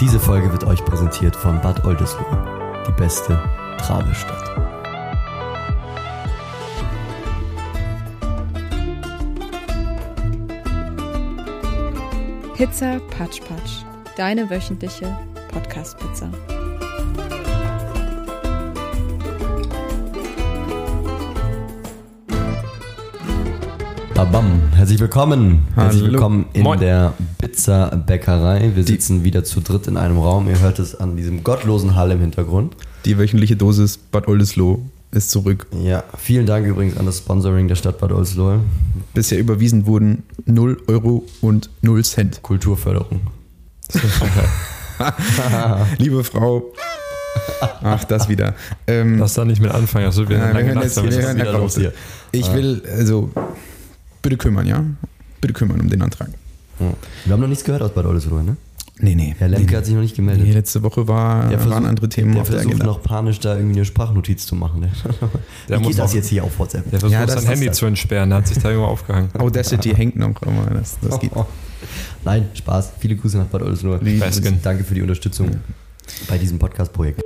Diese Folge wird euch präsentiert von Bad Oldesloe, die beste Travestadt. Pizza Patsch Patsch, deine wöchentliche Podcast-Pizza. Babam, herzlich willkommen. Herzlich Hallo. willkommen in Moin. der Pizza Bäckerei. Wir sitzen wieder zu dritt in einem Raum. Ihr hört es an diesem gottlosen Hall im Hintergrund. Die wöchentliche Dosis Bad Oldesloe ist zurück. Ja, vielen Dank übrigens an das Sponsoring der Stadt Bad Oldesloe. Bisher überwiesen wurden 0 Euro und 0 Cent. Kulturförderung. Liebe Frau. Ach, das wieder. Ähm, Lass da nicht mit anfangen. Also wir, äh, wir hören jetzt wir hören wieder los hier. Ich will, also, bitte kümmern, ja? Bitte kümmern um den Antrag. Ja. Wir haben noch nichts gehört aus Bad Oldesloe, ne? Nee, nee. Herr Lemke nee, hat sich noch nicht gemeldet. Nee, letzte Woche war, Der waren andere Themen der auf der versucht Agenda. noch panisch da irgendwie eine Sprachnotiz zu machen. Ne? Der Wie muss geht das auch- jetzt hier auf WhatsApp? Der versucht Ja, das sein Handy das. zu entsperren. Der hat sich da irgendwo aufgehangen. Audacity hängt noch, aber das, das geht. Nein, Spaß. Viele Grüße nach Bad Oldesloe. Danke für die Unterstützung bei diesem Podcast-Projekt.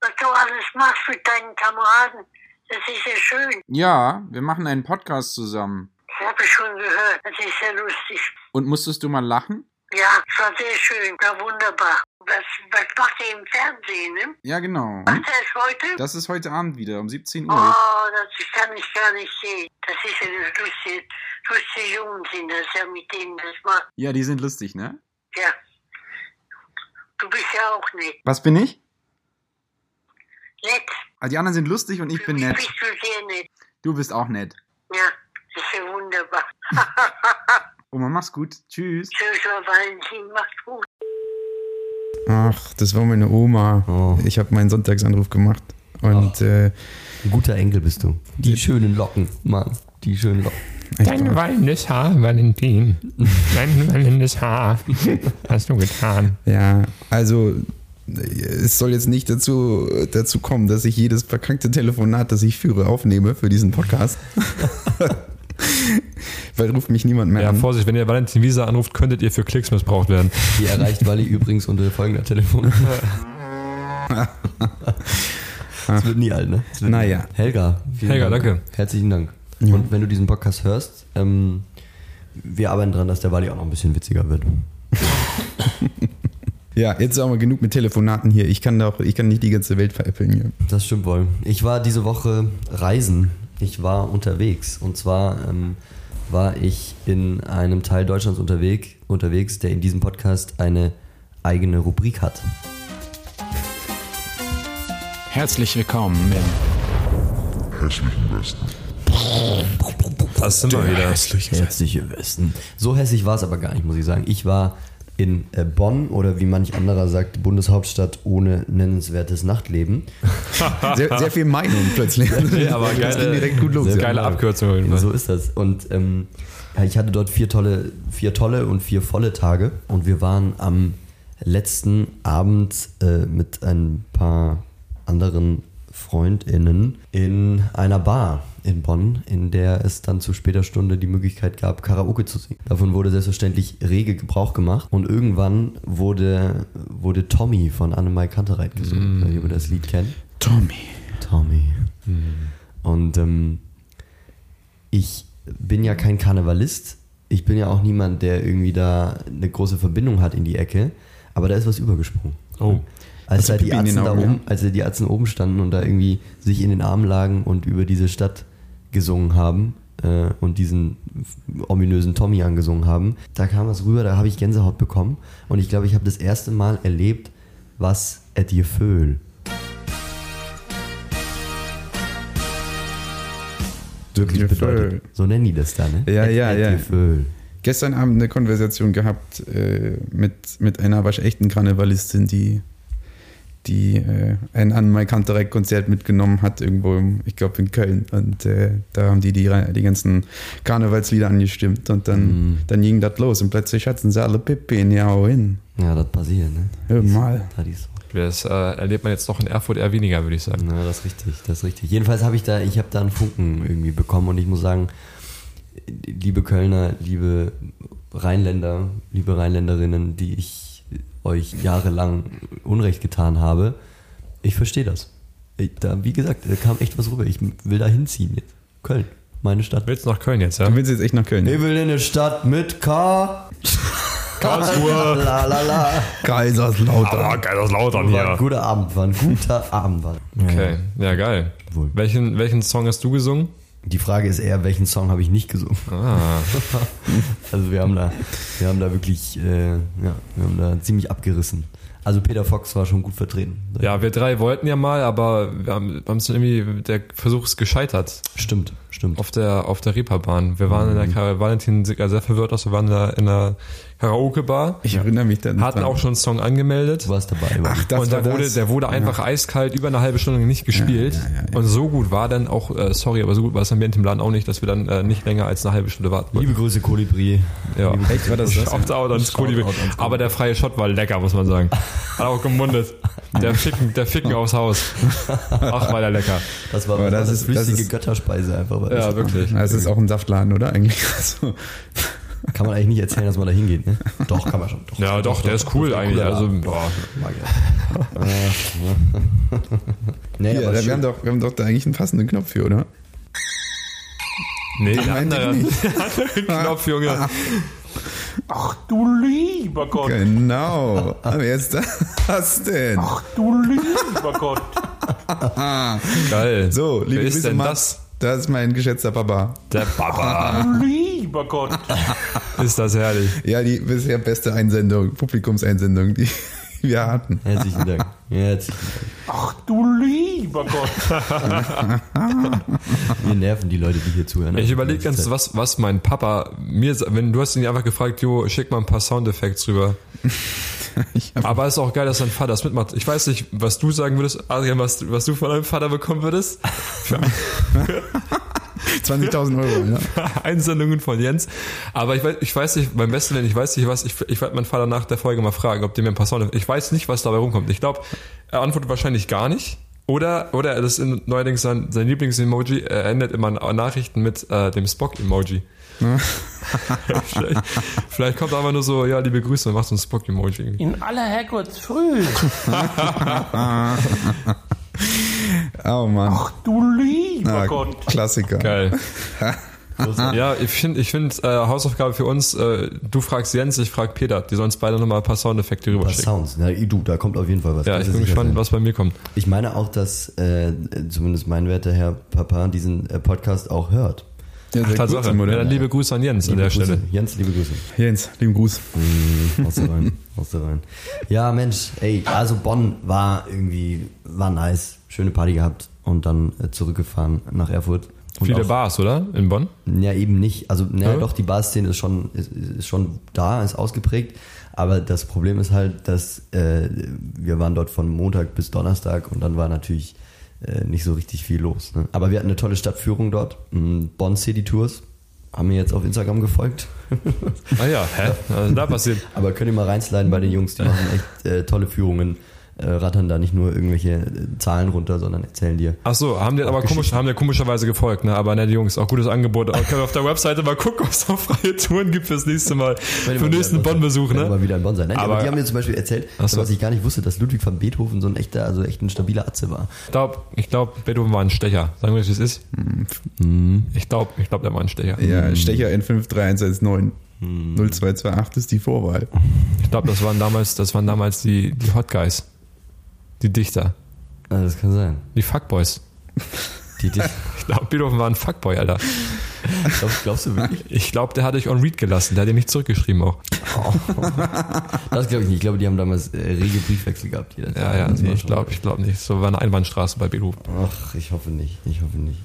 was du alles machst mit deinen Kameraden. Das ist ja schön. Ja, wir machen einen Podcast zusammen. Das habe ich schon gehört. Das ist ja lustig. Und musstest du mal lachen? Ja, es war sehr schön. War wunderbar. Was, was macht ihr im Fernsehen, ne? Ja, genau. Macht er es heute? Das ist heute Abend wieder um 17 Oh, Uhr. das kann ich gar nicht sehen. Das ist ja das lustige, Jungen sind das ja mit denen das macht. Ja, die sind lustig, ne? Ja. Du bist ja auch nett. Was bin ich? Nett. Ah, die anderen sind lustig und ich Für bin nett. bist du sehr nett. Du bist auch nett. Ja, das ist ja wunderbar. Oma, mach's gut. Tschüss. Tschüss, Valentin. Macht's gut. Ach, das war meine Oma. Oh. Ich habe meinen Sonntagsanruf gemacht. Und äh, Ein guter Enkel bist du. Die schönen Locken, Mann. Die schönen Locken. Dein wallendes Haar, Valentin. Dein wallendes Haar. Hast du getan. Ja, also es soll jetzt nicht dazu, dazu kommen, dass ich jedes verkrankte Telefonat, das ich führe, aufnehme für diesen Podcast. Weil ruft mich niemand mehr Ja, an. Vorsicht, wenn ihr Valentin Visa anruft, könntet ihr für Klicks missbraucht werden. Die erreicht Wally übrigens unter folgender Telefon. Das wird nie alt, ne? Naja. alt. Helga. vielen Helga, Dank. danke. Herzlichen Dank. Ja. Und wenn du diesen Podcast hörst, ähm, wir arbeiten dran, dass der Wally auch noch ein bisschen witziger wird. Ja, jetzt ist auch mal genug mit Telefonaten hier. Ich kann doch, ich kann nicht die ganze Welt veräppeln hier. Das stimmt wohl. Ich war diese Woche reisen. Ich war unterwegs. Und zwar ähm, war ich in einem Teil Deutschlands unterwegs, unterwegs, der in diesem Podcast eine eigene Rubrik hat. Herzlich willkommen im Das sind wir wieder. Hässliche Westen. So hässlich war es aber gar nicht, muss ich sagen. Ich war in äh, Bonn oder wie manch anderer sagt, Bundeshauptstadt ohne nennenswertes Nachtleben. Sehr, sehr viel Meinung plötzlich. Ja, aber das geile- ging direkt gut los. Sehr Ja. Geile Abkürzung Fall. So ist das. Und ähm, ich hatte dort vier tolle, vier tolle und vier volle Tage. Und wir waren am letzten Abend äh, mit ein paar anderen FreundInnen in einer Bar in Bonn, in der es dann zu später Stunde die Möglichkeit gab, Karaoke zu singen. Davon wurde selbstverständlich rege Gebrauch gemacht. Und irgendwann wurde, wurde Tommy von Annemai Kantereit gesungen. Mm. Wenn ihr das Lied kennt. Tommy. Tommy. Und ähm, ich bin ja kein Karnevalist. Ich bin ja auch niemand, der irgendwie da eine große Verbindung hat in die Ecke. Aber da ist was übergesprungen. Oh. Als, da die Atzen da oben, als die Atzen oben standen und da irgendwie sich in den Armen lagen und über diese Stadt gesungen haben äh, und diesen ominösen Tommy angesungen haben, da kam was rüber, da habe ich Gänsehaut bekommen. Und ich glaube, ich habe das erste Mal erlebt, was et Gefühl. Wirklich Gefühl. bedeutet. So nennen die das da, ne? Ja, Et- ja, et ja. Gefühl. Gestern Abend eine Konversation gehabt äh, mit, mit einer waschechten Karnevalistin, die, die äh, ein Annemai Kanterek-Konzert mitgenommen hat, irgendwo, im, ich glaube in Köln. Und äh, da haben die, die die ganzen Karnevalslieder angestimmt und dann, Mhm. dann ging das los und plötzlich hatten sie alle Pippi in die Augen hin. Ja, das passiert, ne? Hör mal. Das äh, erlebt man jetzt noch in Erfurt eher weniger, würde ich sagen. Ja, das ist richtig, das ist richtig. Jedenfalls habe ich da, ich habe da einen Funken irgendwie bekommen und ich muss sagen, liebe Kölner, liebe Rheinländer, liebe Rheinländerinnen, die ich euch jahrelang Unrecht getan habe, ich verstehe das. Ich, da, wie gesagt, da kam echt was rüber. Ich will da hinziehen jetzt. Köln, meine Stadt. Willst du nach Köln jetzt, ja? Du willst jetzt echt nach Köln. Ich will in eine Stadt mit K. Karlsruhe. La la la. Kaiserslautern. Ah, Kaiserslautern War ein hier. guter Abend, war ein guter Abend. War. Okay, ja geil. Wohl. Welchen, welchen Song hast du gesungen? Die Frage ist eher, welchen Song habe ich nicht gesungen? Ah, Also wir haben da, wir haben da wirklich, äh, ja, wir haben da ziemlich abgerissen. Also Peter Fox war schon gut vertreten. ja, wir drei wollten ja mal, aber wir haben, haben es irgendwie, der Versuch ist gescheitert. Stimmt, stimmt. Auf der, auf der Reeperbahn. Wir waren in der, Kara- Valentin sieht ja sehr verwirrt aus, wir waren da in der Karaoke-Bar, Ich erinnere mich dann. hatten dran. auch schon einen Song angemeldet. Du warst dabei. aber Ach, das und war der wurde, das. der wurde einfach eiskalt über eine halbe Stunde nicht gespielt. Ja, ja, ja, ja. Und so gut war dann auch, äh, sorry, aber so gut war es Ambiente im Laden auch nicht, dass wir dann äh, nicht länger als eine halbe Stunde warten. Liebe Grüße, Kolibri. Ja. Echt, war das das? Shoutout ans Kolibri. Shoutout ans Kolibri. Aber der freie Shot war lecker, muss man sagen. Hat auch gemundet. Der Ficken, der Ficken aufs Haus. Ach, war der lecker. Das war, Aber das, das das ist- das flüssige ist- Götterspeise einfach. Weil Ja, wirklich. Das ist auch ein Saftladen, oder? Eigentlich. Also, Kann man eigentlich nicht erzählen, dass man da hingeht, ne? Doch, kann man schon. Doch, Ja, doch, der ist cool eigentlich. Also, boah. Nee, aber wir, haben doch, wir haben doch da eigentlich einen passenden Knopf für, oder? Nee, der meinte andere, ich der andere Knopf, Junge. Ach du lieber Gott. Genau. Aber jetzt das denn? Ach du lieber Gott. Geil. So, liebe Wer ist Grüße, denn Mats. das? Das ist mein geschätzter Papa. Der Papa. Du lieber Gott. Ist das herrlich. Ja, die bisher beste Einsendung, Publikumseinsendung, die wir hatten. Herzlichen Dank. Herzlichen Ach du lieber Gott. Dank. Wir nerven die Leute, die hier zuhören. Ich überlege ganz, was, was mein Papa mir, wenn du hast ihn einfach gefragt, Jo, schick mal ein paar Soundeffekte rüber. Aber es ist auch geil, dass dein Vater das mitmacht. Ich weiß nicht, was du sagen würdest, Adrian, was, was du von deinem Vater bekommen würdest. Für 20.000 Euro, ja. Einsendungen von Jens. Aber ich weiß, ich weiß nicht, beim besten Willen, ich weiß nicht was, ich, ich werde meinen Vater nach der Folge mal fragen, ob der mir ein paar Sound, ich weiß nicht, was dabei rumkommt. Ich glaube, er antwortet wahrscheinlich gar nicht. Oder, oder das ist in- neuerdings sein, sein Lieblings-Emoji, er endet immer Nachrichten mit äh, dem Spock-Emoji. vielleicht, vielleicht kommt aber nur so, ja, liebe Grüße, und macht so ein Spock-Emoji. In aller Herrgottsfrüh. Oh Mann. Ach du lieber Ah, Gott. Klassiker. Geil. ja, ich finde, ich finde äh, Hausaufgabe für uns, äh, du fragst Jens, ich frag Peter. Die sollen uns beide nochmal ein paar Soundeffekte Was rüberschicken. Sounds. Na, du, da kommt auf jeden Fall was. Ja, ich bin gespannt, sein. was bei mir kommt. Ich meine auch, dass äh, zumindest mein werter Herr Papa diesen äh, Podcast auch hört. Ja, sehr Tatsache. gut? Ja, dann liebe Grüße an Jens an der Grüße. Stelle. Jens, liebe Grüße. Jens, lieben Gruß. Mhm, Aus der rein, aus der rein. Ja, Mensch, ey, also Bonn war irgendwie, war nice. Schöne Party gehabt und dann äh, zurückgefahren nach Erfurt. Und Viele auch- Bars, oder? In Bonn? Ja, eben nicht. Also, naja, Ja? doch, die Barszene ist schon, ist, ist schon da, ist ausgeprägt. Aber das Problem ist halt, dass äh, wir waren dort von Montag bis Donnerstag und dann war natürlich äh, nicht so richtig viel los. Ne? Aber wir hatten eine tolle Stadtführung dort. Mhm, Bonn City Tours. Haben mir jetzt auf Instagram gefolgt. Ah ja, hä? Was ist da passiert? Aber könnt ihr mal reinsliden bei den Jungs, die machen echt äh, tolle Führungen. Äh, rattern da nicht nur irgendwelche äh, Zahlen runter, sondern erzählen dir. Ach so, haben die aber komisch, haben die komischerweise gefolgt, ne? Aber nette Jungs, auch gutes Angebot. Auch können wir auf der Webseite mal gucken, ob es noch freie Touren gibt fürs nächste Mal. Für den nächsten in. Bonn-Besuch, ne? mal wieder in Bonn sein. Nein, aber, Aber- die haben mir zum Beispiel erzählt, so. was ich gar nicht wusste, dass Ludwig van Beethoven so ein echter, also echt ein stabiler Atze war. Ich glaube, ich glaub, Beethoven war ein Stecher. Sagen wir, wie es ist. Ich glaube, ich glaub, der war ein Stecher. Ja, Stecher N53119. 0228 ist die Vorwahl. Ich glaube, das waren damals, das waren damals die, die Hot Guys. Die Dichter. Ah, das kann sein. Die Fuckboys. Die, die, Ich glaube, Beethoven war ein Fuckboy, Alter. glaubst, glaubst du wirklich? Ich glaube, der hat dich on read gelassen. Der hat dir nicht zurückgeschrieben auch. Das glaube ich nicht. Ich glaube, die haben damals äh, rege Briefwechsel gehabt. jederzeit. Ja, ja, nee, ich glaube ich glaub nicht. So war eine Einbahnstraße bei Beethoven. Ach, ich hoffe nicht. Ich hoffe nicht.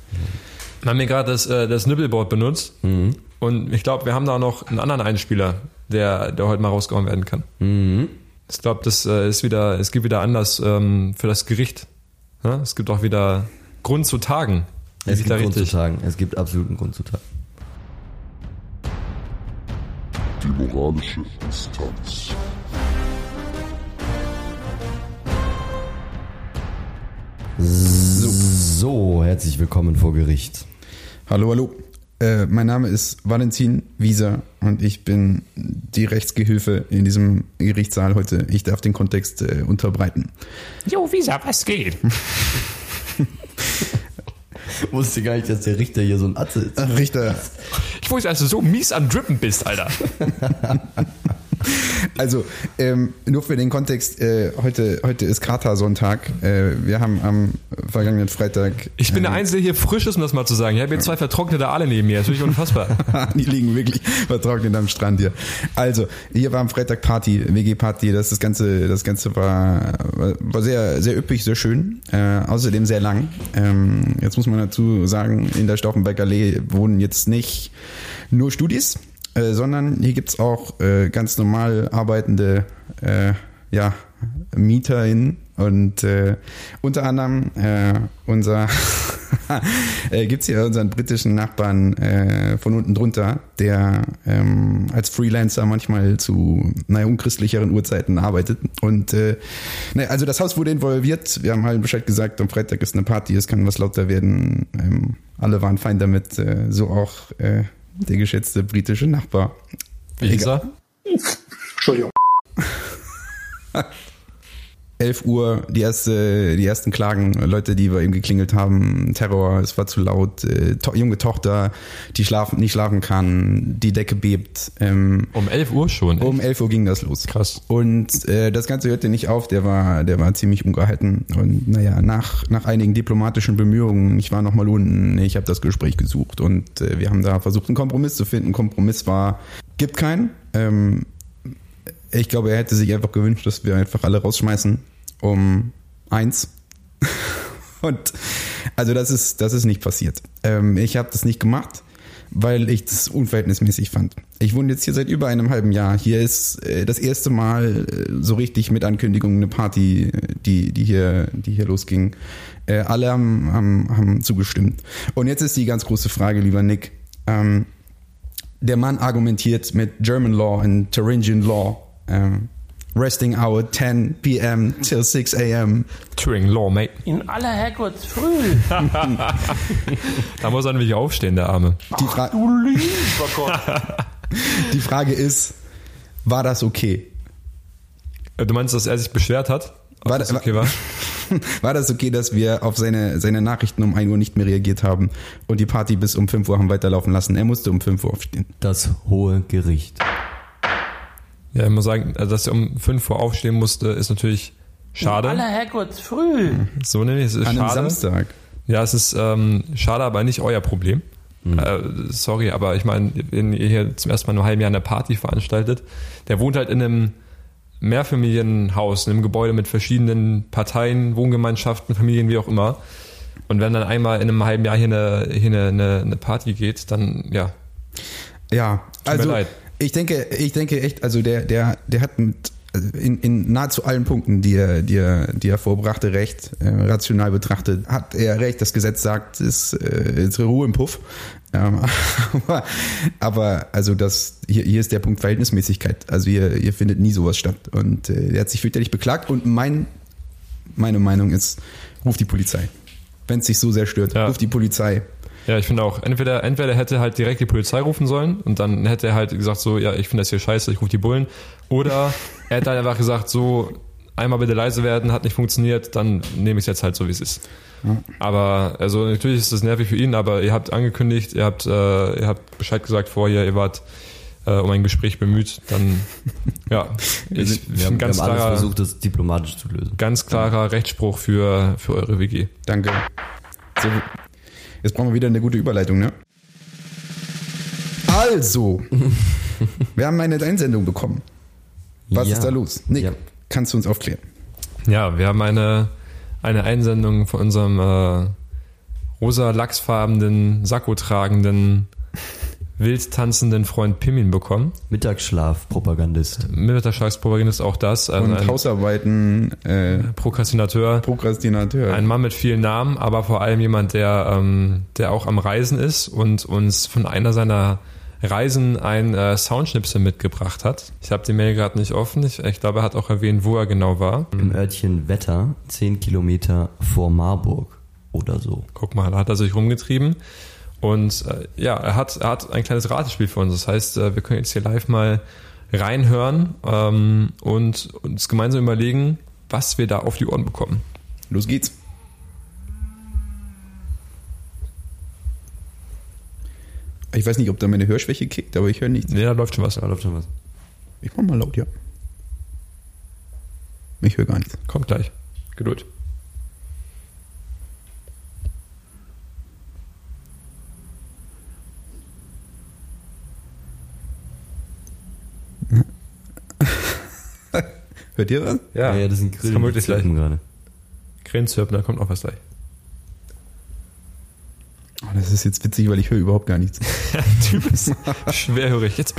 Wir haben hier gerade das, äh, das Nibbleboard benutzt. Mhm. Und ich glaube, wir haben da noch einen anderen Einspieler, der, der heute mal rausgehauen werden kann. Mhm. Ich glaube, das äh, ist wieder, es gibt wieder Anlass ähm, für das Gericht. Ja? Es gibt auch wieder Grund zu tagen. Es gibt Grund zu tagen. Es gibt absoluten Grund zu tagen. Die moralische Instanz. So, herzlich willkommen vor Gericht. Hallo, hallo. Äh, mein Name ist Valentin Wieser und ich bin die Rechtsgehilfe in diesem Gerichtssaal heute. Ich darf den Kontext äh, unterbreiten. Jo, Visa, was geht? Wusste gar nicht, dass der Richter hier so ein Atze ist. Ach, Richter, Ich wusste, dass du so mies am Drippen bist, Alter. also ähm, nur für den Kontext, äh, heute, heute ist Kater-Sonntag. Äh, wir haben am vergangenen Freitag. Ich bin der äh, Einzige, der hier frisch ist, um das mal zu sagen. Ich habe hier zwei vertrocknete Aale neben mir. Das ist wirklich unfassbar. die liegen wirklich vertrocknet am Strand hier. Also, hier war am Freitag Party, WG-Party. Das, das Ganze, das Ganze war, war sehr, sehr üppig, sehr schön. Äh, außerdem sehr lang. Ähm, jetzt muss man dazu sagen, in der Stauffenberg Allee wohnen jetzt nicht nur Studis, äh, sondern hier gibt's auch äh, ganz normal arbeitende äh, ja, MieterInnen und äh, unter anderem äh, unser äh, gibt's hier unseren britischen Nachbarn von unten drunter, der ähm, als Freelancer manchmal zu naja, unchristlicheren Uhrzeiten arbeitet. Und naja, also das Haus wurde involviert. Wir haben allen Bescheid gesagt, am Freitag ist eine Party, es kann was lauter werden. Ähm, alle waren fein damit, so auch der geschätzte britische Nachbar. Wie hieß er? 11 Uhr die erste, die ersten Klagen, Leute, die bei ihm geklingelt haben, Terror, es war zu laut, äh, to junge Tochter, die schlafen, nicht schlafen kann, die Decke bebt. Ähm, Um 11 Uhr schon. um 11 Uhr ging das los. Krass. Und äh, das Ganze hörte nicht auf, der war, der war ziemlich ungehalten. Und naja, nach, nach einigen diplomatischen Bemühungen, ich war nochmal unten, ich habe das Gespräch gesucht und äh, wir haben da versucht, einen Kompromiss zu finden. Kompromiss war, gibt keinen. Ähm, ich glaube, er hätte sich einfach gewünscht, dass wir einfach alle rausschmeißen um eins. Und also das ist, das ist nicht passiert. Ähm, ich habe das nicht gemacht, weil ich das unverhältnismäßig fand. Ich wohne jetzt hier seit über einem halben Jahr. Hier ist äh, das erste Mal äh, so richtig mit Ankündigung eine Party, äh, die, die, hier, die hier losging. Äh, alle haben, haben, haben zugestimmt. Und jetzt ist die ganz große Frage, lieber Nick. Ähm, der Mann argumentiert mit German Law und Thuringian Law. Ähm, resting hour 10 p.m. till 6 a.m. Turing Law, mate. In aller Herrgottsfrüh. Da muss er nämlich aufstehen, der Arme. Die, Fra Du lieber Gott. die Frage ist, war das okay? Äh, Du meinst, dass er sich beschwert hat? Ob War das da- okay war? War das okay, dass wir auf seine, seine Nachrichten um 1 Uhr nicht mehr reagiert haben und die Party bis um 5 Uhr haben weiterlaufen lassen? Er musste um 5 Uhr aufstehen. Das hohe Gericht. Ja, ich muss sagen, also, dass er um 5 Uhr aufstehen musste, ist natürlich In aller schade. Herrgottsfrüh. So nämlich, es ist An einem schade. Samstag. Ja, es ist ähm, schade, aber nicht euer Problem. Äh, sorry, aber ich meine, wenn ihr hier zum ersten Mal in einem halben Jahr eine Party veranstaltet, der wohnt halt in einem Mehrfamilienhaus, in einem Gebäude mit verschiedenen Parteien, Wohngemeinschaften, Familien, wie auch immer. Und wenn dann einmal in einem halben Jahr hier eine, hier eine, eine, eine Party geht, dann ja, Ja, mir also leid. Ich denke, ich denke echt, also der, der, der hat mit also in, in nahezu allen Punkten, die er, die er, die er vorbrachte, recht. Äh, rational betrachtet hat er recht. Das Gesetz sagt, es äh, ist Ruhe im Puff. Ähm, aber, aber also das hier, hier ist der Punkt Verhältnismäßigkeit. Also hier, hier findet nie sowas statt. Und äh, er hat sich fürchterlich beklagt. Und mein, meine Meinung ist, ruf die Polizei. Wenn es sich so sehr stört, Ja. ruf die Polizei. Ja, ich finde auch, entweder, entweder hätte halt direkt die Polizei rufen sollen und dann hätte er halt gesagt so, ja, ich finde das hier scheiße, ich rufe die Bullen. Oder er hätte halt einfach gesagt so, einmal bitte leise werden, hat nicht funktioniert, dann nehme ich es jetzt halt so, wie es ist. Aber, also natürlich ist das nervig für ihn, aber ihr habt angekündigt, ihr habt, äh, ihr habt Bescheid gesagt vorher, ihr wart äh, um ein Gespräch bemüht, dann, ja, Wir, ich, wir, haben, bin wir ganz haben alles klarer, versucht, das diplomatisch zu lösen. ganz klarer Rechtsspruch für, für eure WG. Danke. So, jetzt brauchen wir wieder eine gute Überleitung, ne? Also, wir haben eine Einsendung bekommen. Was Ja. ist da los? Nick, Ja. kannst du uns aufklären? Ja, wir haben eine, eine Einsendung von unserem äh, rosa lachsfarbenen, Sakko tragenden, wild tanzenden Freund Pimin bekommen. Mittagsschlaf-Propagandist. Mittagsschlafspropaganda ist auch das. Also Und ein Hausarbeiten, äh, Prokrastinateur. Prokrastinateur. Ein Mann mit vielen Namen, aber vor allem jemand, der, ähm, der auch am Reisen ist und uns von einer seiner Reisen ein äh, Soundschnipsel mitgebracht hat. Ich habe die Mail gerade nicht offen. Ich, ich glaube, er hat auch erwähnt, wo er genau war. Im Örtchen Wetter, 10 Kilometer vor Marburg oder so. Guck mal, da hat er sich rumgetrieben. Und äh, ja, er hat, er hat ein kleines Ratespiel für uns. Das heißt, äh, wir können jetzt hier live mal reinhören ähm, und uns gemeinsam überlegen, was wir da auf die Ohren bekommen. Los geht's. Ich weiß nicht, ob da meine Hörschwäche kickt, aber ich höre nichts. Ja, da läuft schon was. Da läuft schon was. Ich mach mal laut, ja. Ich höre gar nichts. Kommt gleich. Geduld. Hört ihr was? Ja, ja, das sind das Grillen, kommt die wirklich gleich. gerade. Grillenzirpen, da kommt noch was gleich. Oh, das ist jetzt witzig, weil ich höre überhaupt gar nichts. du bist schwerhörig. Jetzt.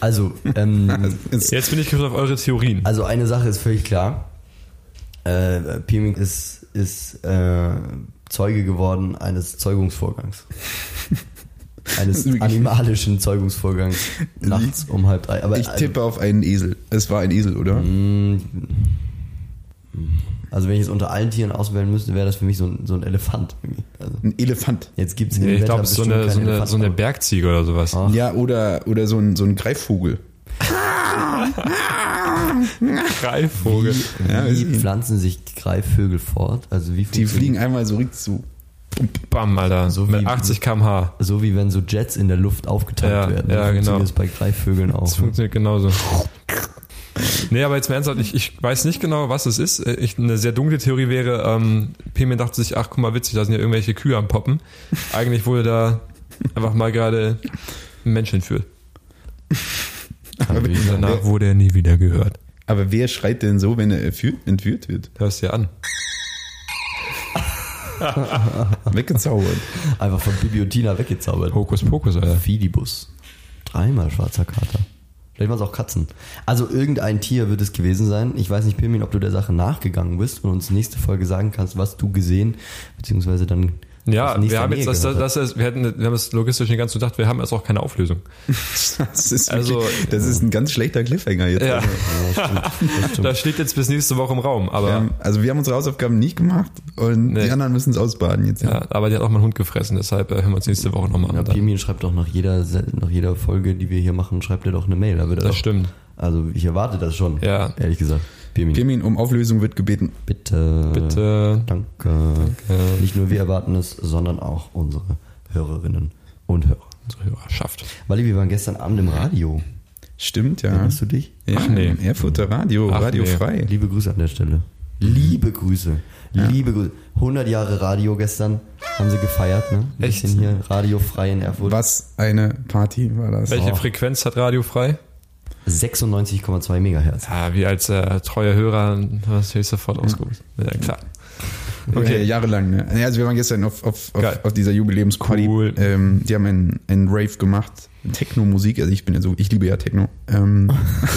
Also, ähm, Es- Jetzt bin ich gespannt auf eure Theorien. also eine Sache ist völlig klar. Äh, Pieming ist, ist äh, Zeuge geworden eines Zeugungsvorgangs. Eines animalischen Zeugungsvorgangs nachts um halb drei. Aber ich tippe auf einen Esel. Es war ein Esel, oder? Mm, Also wenn ich jetzt unter allen Tieren auswählen müsste, wäre das für mich so ein, so ein Elefant. Also Ein Elefant. jetzt gibt es Nee, ich glaube, es ist so eine, so, so eine Bergziege oder sowas. Ach. Ja, oder, oder so ein, so ein Greifvogel. Greifvogel. Ja, weiß ich Wie pflanzen sich Greifvögel fort? Also wie Die fliegen einmal so richtig zu. Bam, Alter. So Mit wie- 80 km/h. So wie wenn so Jets in der Luft aufgeteilt Ja, werden. ja, so funktioniert genau. das bei Greifvögeln auch. Das funktioniert genauso. Nee, aber jetzt mal ernsthaft, ich, ich weiß nicht genau, was es ist. Ich, eine sehr dunkle Theorie wäre, ähm, Pemien dachte sich, ach guck mal, witzig, da sind ja irgendwelche Kühe am Poppen. Eigentlich wurde da einfach mal gerade ein Mensch entführt. Aber, danach wer, wurde er nie wieder gehört. aber wer schreit denn so, wenn er entführt, entführt wird? Hörst dir an. Weggezaubert. Einfach von Bibliotina weggezaubert. Hokus Pokus, Alter. Fidibus. Dreimal schwarzer Kater. Vielleicht waren es auch Katzen. Also irgendein Tier wird es gewesen sein. Ich weiß nicht, Pirmin, ob du der Sache nachgegangen bist und uns nächste Folge sagen kannst, was du gesehen, beziehungsweise dann Ja, wir haben jetzt das, das, das, wir hätten, wir haben es logistisch nicht ganz so gedacht, wir haben jetzt auch keine Auflösung. Das ist, Also- wirklich, das ist ein ganz schlechter Cliffhanger jetzt. Ja. Also. Ja. Das steht jetzt bis nächste Woche im Raum, aber, wir haben, also wir haben unsere Hausaufgaben nicht gemacht und Nee. die anderen müssen es ausbaden jetzt. ja, aber die hat auch mal einen Hund gefressen, deshalb äh, hören wir uns nächste Woche nochmal Ja, an. Dann. Pirmin schreibt doch nach jeder, nach jeder Folge, die wir hier machen, schreibt er doch eine Mail. Da wird Das doch, stimmt. Also ich erwarte das schon, Ja. ehrlich gesagt. Pirmin, Pirmin, um Auflösung wird gebeten. bitte. Bitte. Danke. Nicht nur wir erwarten es, sondern auch unsere Hörerinnen und Hörer. Unsere Hörerschaft. Wally, wir waren gestern Abend im Radio. Stimmt, ja. Erinnerst du dich? ja Ach, nee. im Erfurter Radio, Ach, Radio nee. frei. Liebe Grüße an der Stelle. Liebe Grüße. Liebe Grüße. 100 Jahre Radio gestern haben sie gefeiert, ne? Ein Echt? bisschen hier Radio frei in Erfurt. Was eine Party war das. Welche Oh. Frequenz hat Radio frei? 96,2 Megahertz. Ja, wie als äh, treuer Hörer hast du sofort ausgerufen. Ja, klar. Okay, jahrelang. Ne? Ja, Also wir waren gestern auf, auf, auf, auf dieser Jubiläumsparty. Cool. Ähm, die haben einen, einen Rave gemacht. Techno-Musik. Also ich bin ja so, ich liebe ja Techno. Ähm,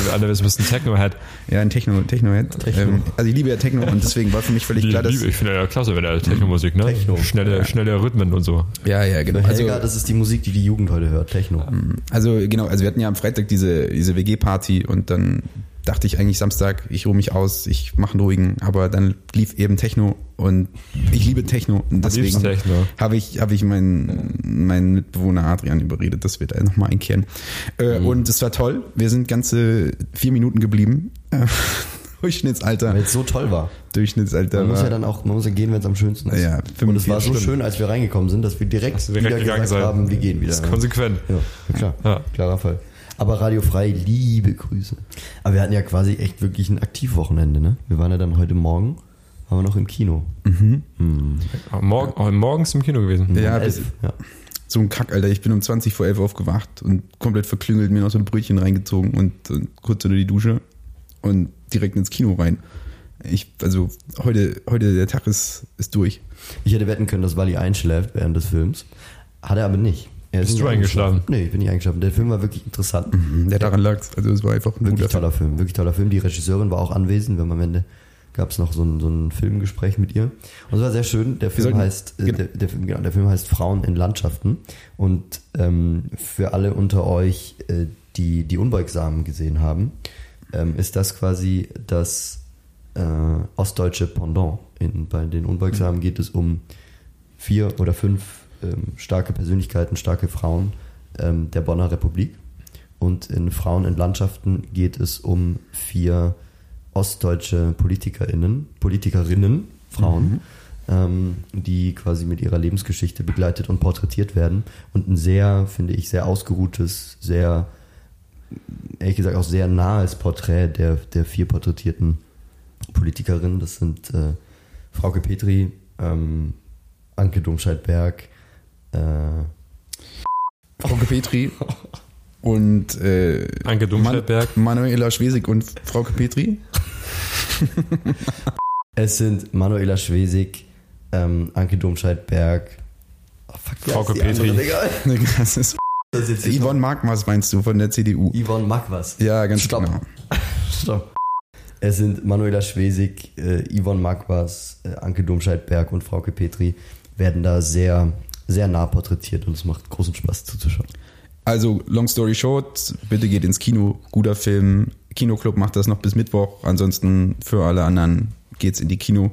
Wir alle wissen, bist ein Techno-Head. ja, ein Techno, Techno-Head. Techno. Ähm, also ich liebe ja Techno und deswegen war für mich völlig klar, dass. Liebe, ich finde ja klasse, wenn er Techno-Musik, ne? Techno. Schnelle, schnelle Rhythmen und so. Ja, ja, genau. Also, Helga, das ist die Musik, die die Jugend heute hört, Techno. also genau, also wir hatten ja am Freitag diese, diese WG-Party und dann dachte ich eigentlich Samstag, ich ruhe mich aus, ich mache einen ruhigen, aber dann lief eben Techno und ich liebe Techno und deswegen Techno. habe ich, habe ich meinen, meinen Mitbewohner Adrian überredet, dass wir da nochmal einkehren. Äh, Und es war toll, wir sind ganze vier Minuten geblieben. Äh, Durchschnittsalter, Weil es so toll war. Durchschnittsalter Man muss ja dann auch, man muss ja gehen, wenn es am schönsten ist. Ja, Und es war so 45 schön, als wir reingekommen sind, dass wir direkt, wir direkt wieder gegangen gesagt sind. haben, wir gehen wieder. Das ist konsequent. Ja, ja, klar. Ja. Klarer Fall. Aber Radio Frei, liebe Grüße. Aber wir hatten ja quasi echt wirklich ein Aktivwochenende, ne? Wir waren ja dann heute Morgen, waren wir noch im Kino. Aber Morgen, oh, morgens im Kino gewesen. Ja, elf. bis- ja. so ein Kack, Alter. Ich bin um 20 vor 11 aufgewacht und komplett verklüngelt, mir noch so ein Brötchen reingezogen und, und kurz unter die Dusche und direkt ins Kino rein. Ich, also heute, heute der Tag ist, ist durch. Ich hätte wetten können, dass Wally einschläft während des Films. Hat er aber nicht. Ist Bist du eingeschlafen? Nee, ich bin nicht eingeschlafen. Der Film war wirklich interessant. Der daran lag Also es war einfach ein Wirklich guter Film. toller Film, wirklich toller Film. Die Regisseurin war auch anwesend. Wir haben am Ende gab es noch so ein, so ein Filmgespräch mit ihr. Und es war sehr schön. Der Film sollten- heißt, äh, genau. der, der, Film- genau, der Film heißt Frauen in Landschaften. Und ähm, für alle unter euch, äh, die, die Unbeugsamen gesehen haben, ähm, ist das quasi das äh, ostdeutsche Pendant. In, bei den Unbeugsamen geht es um vier oder fünf starke Persönlichkeiten, starke Frauen ähm, der Bonner Republik. Und in Frauen in Landschaften geht es um vier ostdeutsche PolitikerInnen, Politikerinnen, Frauen, ähm, die quasi mit ihrer Lebensgeschichte begleitet und porträtiert werden. Und ein sehr, finde ich, sehr ausgeruhtes, sehr, ehrlich gesagt auch sehr nahes Porträt der, der vier porträtierten Politikerinnen. Das sind äh, Frauke Petri, ähm, Anke Domscheit-Berg, äh, Frauke Petri und äh, Anke Domscheit-Berg. Man Manuela Schwesig und Frauke Petri. Es sind Manuela Schwesig, ähm, Anke Domscheit-Berg, oh, fuck, Frauke andere, Petri. Digga? Das ist Das ist jetzt Yvonne Markmas meinst du von der CDU? Yvonne Magwas. Ja, ganz Stopp. genau. Stopp. Es sind Manuela Schwesig, äh, Yvonne Magwas, äh, Anke Domscheit-Berg und Frauke Petri werden da sehr, sehr nah porträtiert und es macht großen Spaß zuzuschauen. Also, long story short, bitte geht ins Kino. Guter Film. Kinoclub macht das noch bis Mittwoch. Ansonsten für alle anderen geht's in die Kino.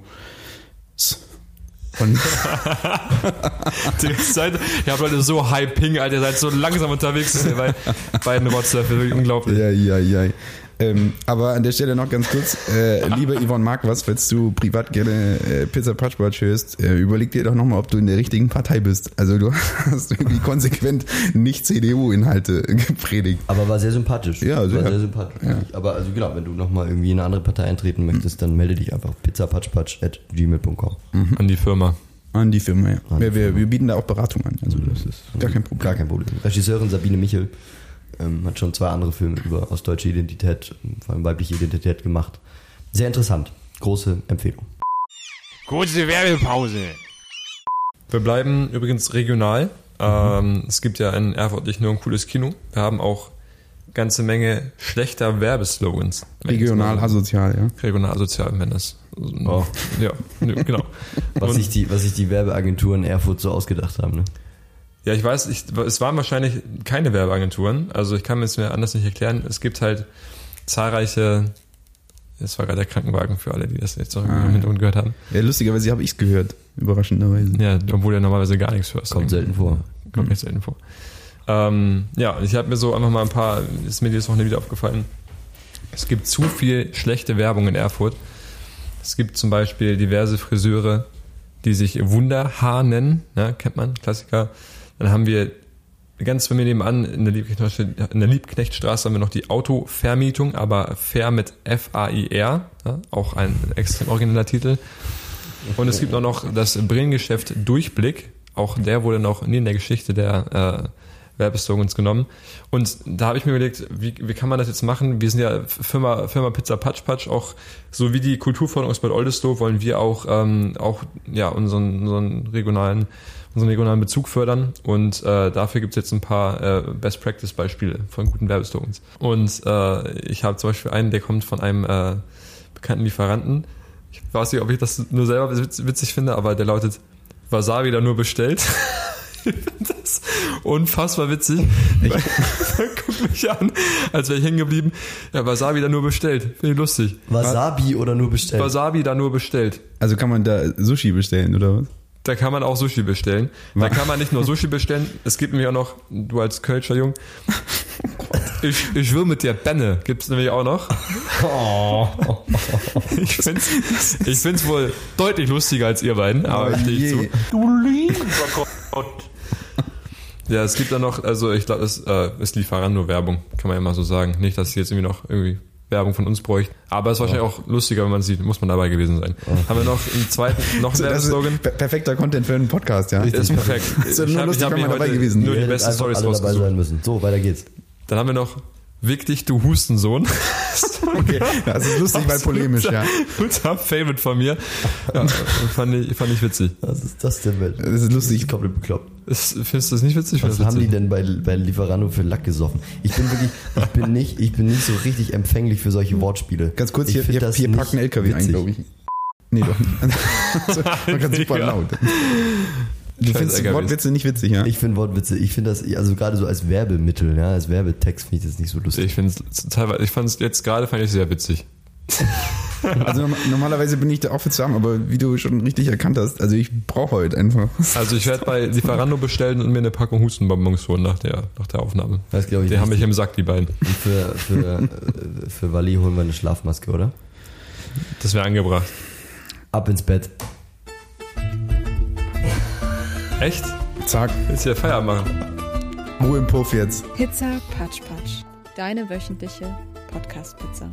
Und Zeit, ihr habt Leute so high ping, Alter, ihr seid so langsam unterwegs, ihr bei beiden Rotzer, wirklich unglaublich. Ja, ja, ja. Ähm, aber an der Stelle noch ganz kurz, äh, liebe Yvonne Marquardt, falls du privat gerne äh, Pizza Patchwatch hörst, äh, überleg dir doch nochmal, ob du in der richtigen Partei bist. Also du hast irgendwie konsequent nicht CDU-Inhalte gepredigt. Aber war sehr sympathisch. Ja, war sehr. sehr sympathisch. Ja. Aber also genau, wenn du nochmal irgendwie in eine andere Partei eintreten möchtest, dann melde dich einfach pizzapatschpatsch.gmail.com. An die Firma. An die Firma, ja. An die wir, wir, Firma. wir bieten da auch Beratung an. Also das ist gar kein Problem. Gar kein Problem. Regisseurin Sabine Michel ähm, hat schon zwei andere Filme über ostdeutsche Identität, vor allem weibliche Identität gemacht. Sehr interessant. Große Empfehlung. Kurze Werbepause. Wir bleiben übrigens regional. Ähm, es gibt ja in Erfurt nicht nur ein cooles Kino, wir haben auch ganze Menge schlechter Werbeslogans. Regional asozial, ja. Regional asozial, wenn das. Oh. Ja, genau. Was sich, die, was sich die Werbeagenturen in Erfurt so ausgedacht haben. Ne? Ja, ich weiß, ich, es waren wahrscheinlich keine Werbeagenturen. Also ich kann mir es mir anders nicht erklären. Es gibt halt zahlreiche. Das war gerade der Krankenwagen für alle, die das jetzt noch Ah, im Hintergrund gehört haben. ja lustigerweise habe ich es gehört, überraschenderweise. Ja, obwohl du ja normalerweise gar nichts hörst. Kommt selten vor. Kommt nicht selten vor. Ähm, ja, ich habe mir so einfach mal ein paar, ist mir dieses Wochenende wieder aufgefallen. Es gibt zu viel schlechte Werbung in Erfurt. Es gibt zum Beispiel diverse Friseure, die sich Wunderhaar nennen, ne, kennt man, Klassiker. Dann haben wir ganz bei mir nebenan in der, Liebknechtstraße, in der Liebknechtstraße haben wir noch die Autovermietung, aber Fair mit F-A-I-R, ja, auch ein extrem origineller Titel. Und es gibt auch noch das Brillengeschäft Durchblick. Auch der wurde noch nie in der Geschichte der Werbeslogans genommen. Und da habe ich mir überlegt, wie, wie kann man das jetzt machen? Wir sind ja Firma, Firma Pizza Patsch Patsch, auch so wie die Kulturförderung aus Bad Oldesloe wollen wir auch, ähm, auch ja, unseren, unseren regionalen unseren regionalen Bezug fördern und äh, dafür gibt es jetzt ein paar äh, Best Practice Beispiele von guten Werbeslogans. Und äh, ich habe zum Beispiel einen, der kommt von einem äh, bekannten Lieferanten. Ich weiß nicht, ob ich das nur selber witz, witzig finde, aber der lautet Wasabi da nur bestellt. ich finde das unfassbar witzig. Ich, guck mich an, als wäre ich hängen geblieben. Ja, Wasabi da nur bestellt. Finde ich lustig. Wasabi oder nur bestellt? Wasabi da nur bestellt. Also kann man da Sushi bestellen, oder was? Da kann man auch Sushi bestellen. Da kann man nicht nur Sushi bestellen, es gibt nämlich auch noch, du als Kölscher Jung, ich, ich will mit dir Benne, gibt's nämlich auch noch. Ich find's, ich find's wohl deutlich lustiger als ihr beiden, aber Oh stehe ich je. zu. Du lieber Gott. Ja, es gibt dann noch, also ich glaube, es äh, ist Lieferando Werbung, kann man ja mal so sagen. Nicht, dass sie jetzt irgendwie noch irgendwie Werbung von uns bräuchte. Aber es ist wahrscheinlich auch lustiger, wenn man sieht, muss man dabei gewesen sein. Haben wir noch einen zweiten, noch einen ist Werbeslogan? per- perfekter Content für einen Podcast, ja. Ist perfekt. Ist nur hab- lustig, hab man dabei gewesen Nur die besten Stories rausgesucht. sein müssen. So, weiter geht's. Dann haben wir noch Wick dich, du Hustensohn. Okay, das ist lustig, weil polemisch, ja. Guter Favorite von mir. Ja, fand, ich, fand ich witzig. Was ist das denn, Mensch? Das ist lustig. Komplett bekloppt. Ist, findest du das nicht witzig? Was das haben die denn bei, bei Lieferando für Lack gesoffen? Ich bin wirklich, ich bin nicht, ich bin nicht so richtig empfänglich für solche Wortspiele. Ganz kurz, Ich hier, hier, das hier packt ein LKW ein, witzig. glaube ich. Nee, doch nicht. Man kann super laut. Du Scheiß findest LKWs. Wortwitze nicht witzig, ja? Ich finde Wortwitze, ich finde das, also gerade so als Werbemittel, ja, als Werbetext finde ich das nicht so lustig. Ich finde es teilweise, ich fand es jetzt gerade fand ich sehr witzig. Also norm- normalerweise bin ich da auch für zu haben, aber wie du schon richtig erkannt hast, also ich brauche heute einfach. Also ich werde bei Lieferando bestellen und mir eine Packung Hustenbonbons holen nach der, nach der Aufnahme. Das glaube ich Die haben mich im Sack, die beiden. Und für, für, äh, für Wally holen wir eine Schlafmaske, oder? Das wäre angebracht. Ab ins Bett. Echt? Zack, du ja Feierabend machen? Ruhe im Puff jetzt. Pizza Patsch Patsch. Deine wöchentliche Podcast-Pizza.